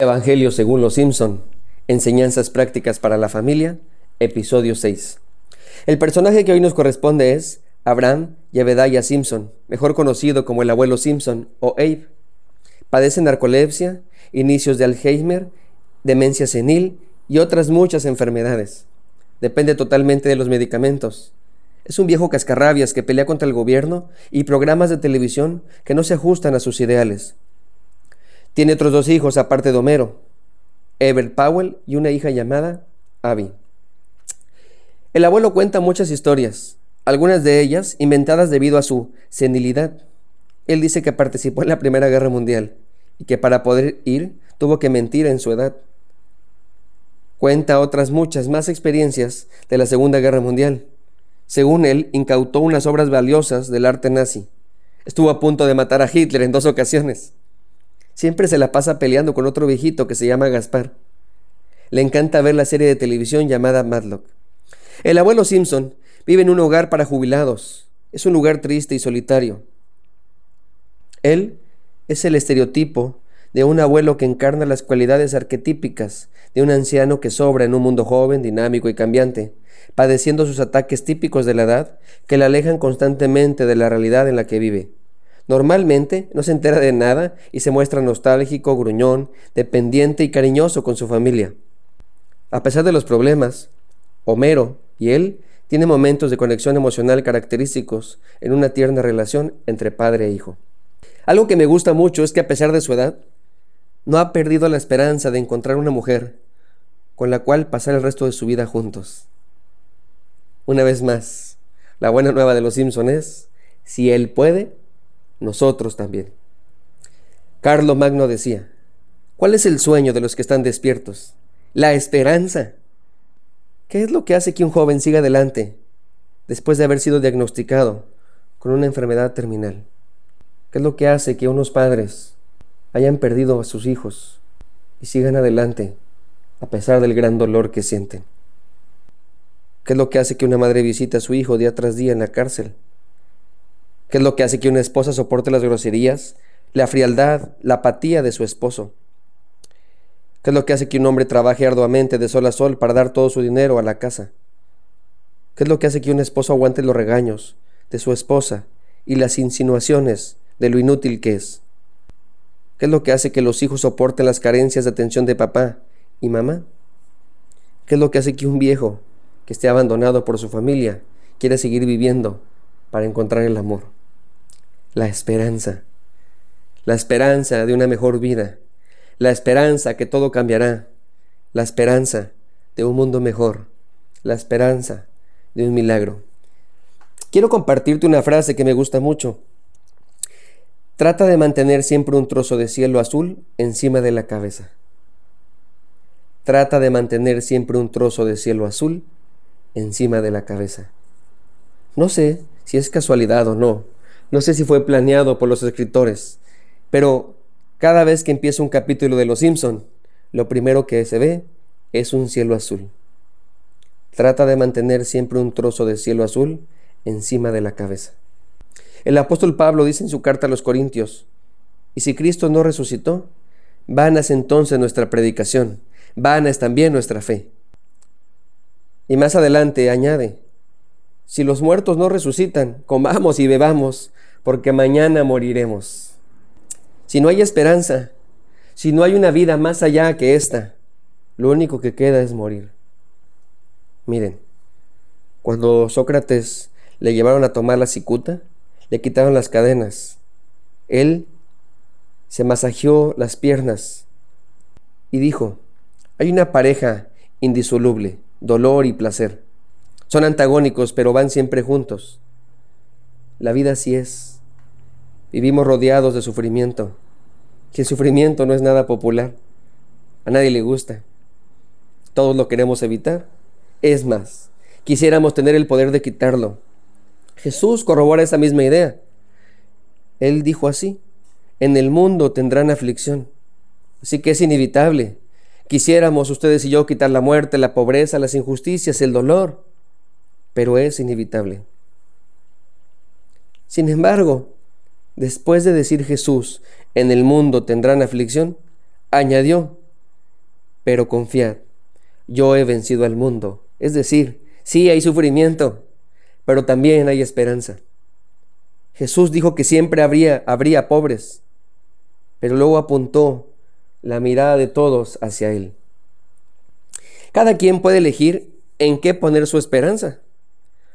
Evangelio según los Simpson, Enseñanzas prácticas para la familia, episodio 6. El personaje que hoy nos corresponde es Abraham Yebediah Simpson, mejor conocido como el abuelo Simpson o Abe. Padece narcolepsia, inicios de Alzheimer, demencia senil y otras muchas enfermedades. Depende totalmente de los medicamentos. Es un viejo cascarrabias que pelea contra el gobierno y programas de televisión que no se ajustan a sus ideales. Tiene otros dos hijos aparte de Homero, Ever Powell y una hija llamada Abby. El abuelo cuenta muchas historias, algunas de ellas inventadas debido a su senilidad. Él dice que participó en la Primera Guerra Mundial y que para poder ir tuvo que mentir en su edad. Cuenta otras muchas más experiencias de la Segunda Guerra Mundial. Según él, incautó unas obras valiosas del arte nazi. Estuvo a punto de matar a Hitler en dos ocasiones. Siempre se la pasa peleando con otro viejito que se llama Gaspar. Le encanta ver la serie de televisión llamada Madlock. El abuelo Simpson vive en un hogar para jubilados. Es un lugar triste y solitario. Él es el estereotipo de un abuelo que encarna las cualidades arquetípicas de un anciano que sobra en un mundo joven, dinámico y cambiante, padeciendo sus ataques típicos de la edad que le alejan constantemente de la realidad en la que vive. Normalmente no se entera de nada y se muestra nostálgico, gruñón, dependiente y cariñoso con su familia. A pesar de los problemas, Homero y él tienen momentos de conexión emocional característicos en una tierna relación entre padre e hijo. Algo que me gusta mucho es que a pesar de su edad, no ha perdido la esperanza de encontrar una mujer con la cual pasar el resto de su vida juntos. Una vez más, la buena nueva de los Simpson es, si él puede, nosotros también. Carlos Magno decía, ¿cuál es el sueño de los que están despiertos? La esperanza. ¿Qué es lo que hace que un joven siga adelante después de haber sido diagnosticado con una enfermedad terminal? ¿Qué es lo que hace que unos padres hayan perdido a sus hijos y sigan adelante a pesar del gran dolor que sienten? ¿Qué es lo que hace que una madre visite a su hijo día tras día en la cárcel ¿Qué es lo que hace que una esposa soporte las groserías, la frialdad, la apatía de su esposo? ¿Qué es lo que hace que un hombre trabaje arduamente de sol a sol para dar todo su dinero a la casa? ¿Qué es lo que hace que un esposo aguante los regaños de su esposa y las insinuaciones de lo inútil que es? ¿Qué es lo que hace que los hijos soporten las carencias de atención de papá y mamá? ¿Qué es lo que hace que un viejo que esté abandonado por su familia quiera seguir viviendo para encontrar el amor? La esperanza, la esperanza de una mejor vida, la esperanza que todo cambiará, la esperanza de un mundo mejor, la esperanza de un milagro. Quiero compartirte una frase que me gusta mucho. Trata de mantener siempre un trozo de cielo azul encima de la cabeza. Trata de mantener siempre un trozo de cielo azul encima de la cabeza. No sé si es casualidad o no, no sé si fue planeado por los escritores, pero cada vez que empieza un capítulo de Los Simpson, lo primero que se ve es un cielo azul. Trata de mantener siempre un trozo de cielo azul encima de la cabeza. El apóstol Pablo dice en su carta a los Corintios, y si Cristo no resucitó, vana es entonces nuestra predicación, vana es también nuestra fe. Y más adelante añade, si los muertos no resucitan, comamos y bebamos, porque mañana moriremos. Si no hay esperanza, si no hay una vida más allá que esta, lo único que queda es morir. Miren, cuando Sócrates le llevaron a tomar la cicuta, le quitaron las cadenas. Él se masajeó las piernas y dijo, hay una pareja indisoluble, dolor y placer. Son antagónicos, pero van siempre juntos. La vida así es. Vivimos rodeados de sufrimiento. Que el sufrimiento no es nada popular. A nadie le gusta. Todos lo queremos evitar. Es más, quisiéramos tener el poder de quitarlo. Jesús corrobora esa misma idea. Él dijo así, en el mundo tendrán aflicción. Así que es inevitable. Quisiéramos ustedes y yo quitar la muerte, la pobreza, las injusticias, el dolor pero es inevitable. Sin embargo, después de decir Jesús, en el mundo tendrán aflicción, añadió, pero confiad, yo he vencido al mundo. Es decir, sí hay sufrimiento, pero también hay esperanza. Jesús dijo que siempre habría, habría pobres, pero luego apuntó la mirada de todos hacia Él. Cada quien puede elegir en qué poner su esperanza.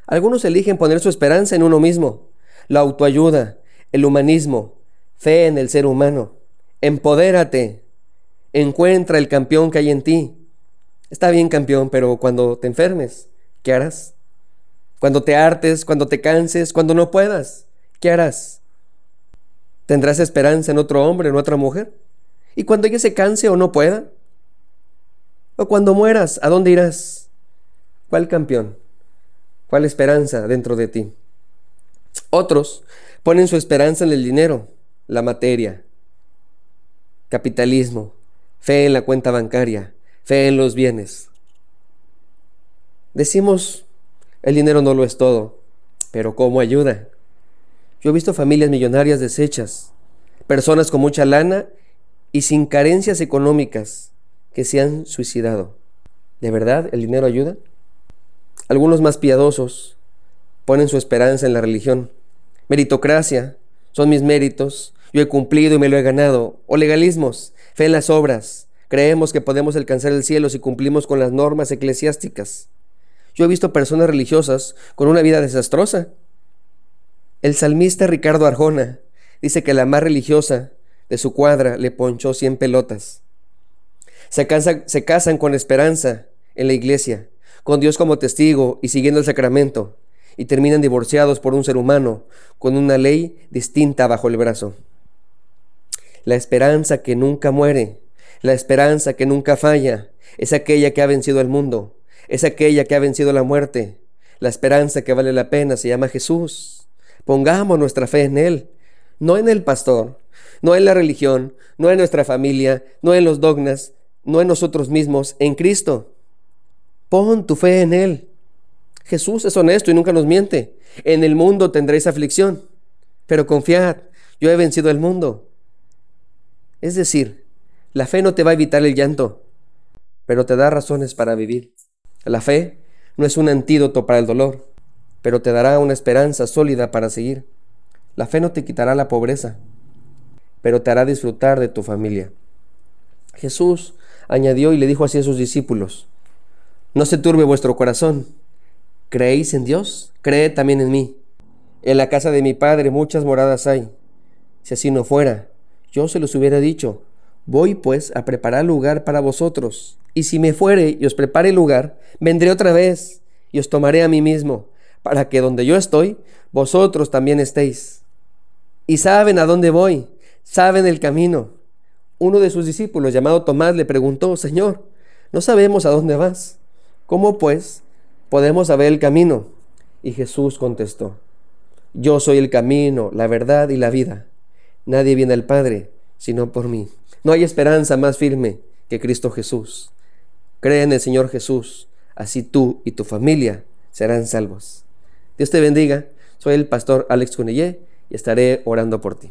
Algunos eligen poner su esperanza en uno mismo, la autoayuda, el humanismo, fe en el ser humano. Empodérate, encuentra el campeón que hay en ti. Está bien campeón, pero cuando te enfermes, ¿qué harás? Cuando te hartes, cuando te canses, cuando no puedas, ¿qué harás? ¿Tendrás esperanza en otro hombre, en otra mujer? ¿Y cuando ella se canse o no pueda? ¿O cuando mueras, a dónde irás? ¿Cuál campeón? ¿Cuál esperanza dentro de ti? Otros ponen su esperanza en el dinero, la materia, capitalismo, fe en la cuenta bancaria, fe en los bienes. Decimos, el dinero no lo es todo, pero ¿cómo ayuda? Yo he visto familias millonarias deshechas, personas con mucha lana y sin carencias económicas que se han suicidado. ¿De verdad el dinero ayuda? Algunos más piadosos ponen su esperanza en la religión. Meritocracia, son mis méritos, yo he cumplido y me lo he ganado. O legalismos, fe en las obras. Creemos que podemos alcanzar el cielo si cumplimos con las normas eclesiásticas. Yo he visto personas religiosas con una vida desastrosa. El salmista Ricardo Arjona dice que la más religiosa de su cuadra le ponchó cien pelotas. Se, se casan con esperanza en la iglesia, con Dios como testigo y siguiendo el sacramento, y terminan divorciados por un ser humano con una ley distinta bajo el brazo. La esperanza que nunca muere, la esperanza que nunca falla, es aquella que ha vencido el mundo, es aquella que ha vencido la muerte. La esperanza que vale la pena se llama Jesús. Pongamos nuestra fe en Él, no en el pastor, no en la religión, no en nuestra familia, no en los dogmas, no en nosotros mismos, en Cristo. Pon tu fe en Él. Jesús es honesto y nunca nos miente. En el mundo tendréis aflicción, pero confiad, yo he vencido el mundo. Es decir, la fe no te va a evitar el llanto, pero te da razones para vivir. La fe no es un antídoto para el dolor, pero te dará una esperanza sólida para seguir. La fe no te quitará la pobreza, pero te hará disfrutar de tu familia. Jesús añadió y le dijo así a sus discípulos, No se turbe vuestro corazón, ¿creéis en Dios? Creed también en mí. En la casa de mi Padre muchas moradas hay. Si así no fuera, yo se los hubiera dicho, voy pues a preparar lugar para vosotros, y si me fuere y os prepare lugar, vendré otra vez y os tomaré a mí mismo, para que donde yo estoy, vosotros también estéis. Y saben a dónde voy, saben el camino. Uno de sus discípulos, llamado Tomás, le preguntó, Señor, no sabemos a dónde vas. ¿Cómo pues podemos saber el camino? Y Jesús contestó, Yo soy el camino, la verdad y la vida. Nadie viene al Padre sino por mí. No hay esperanza más firme que Cristo Jesús. Cree en el Señor Jesús, así tú y tu familia serán salvos. Dios te bendiga. Soy el pastor Alex Cunillé y estaré orando por ti.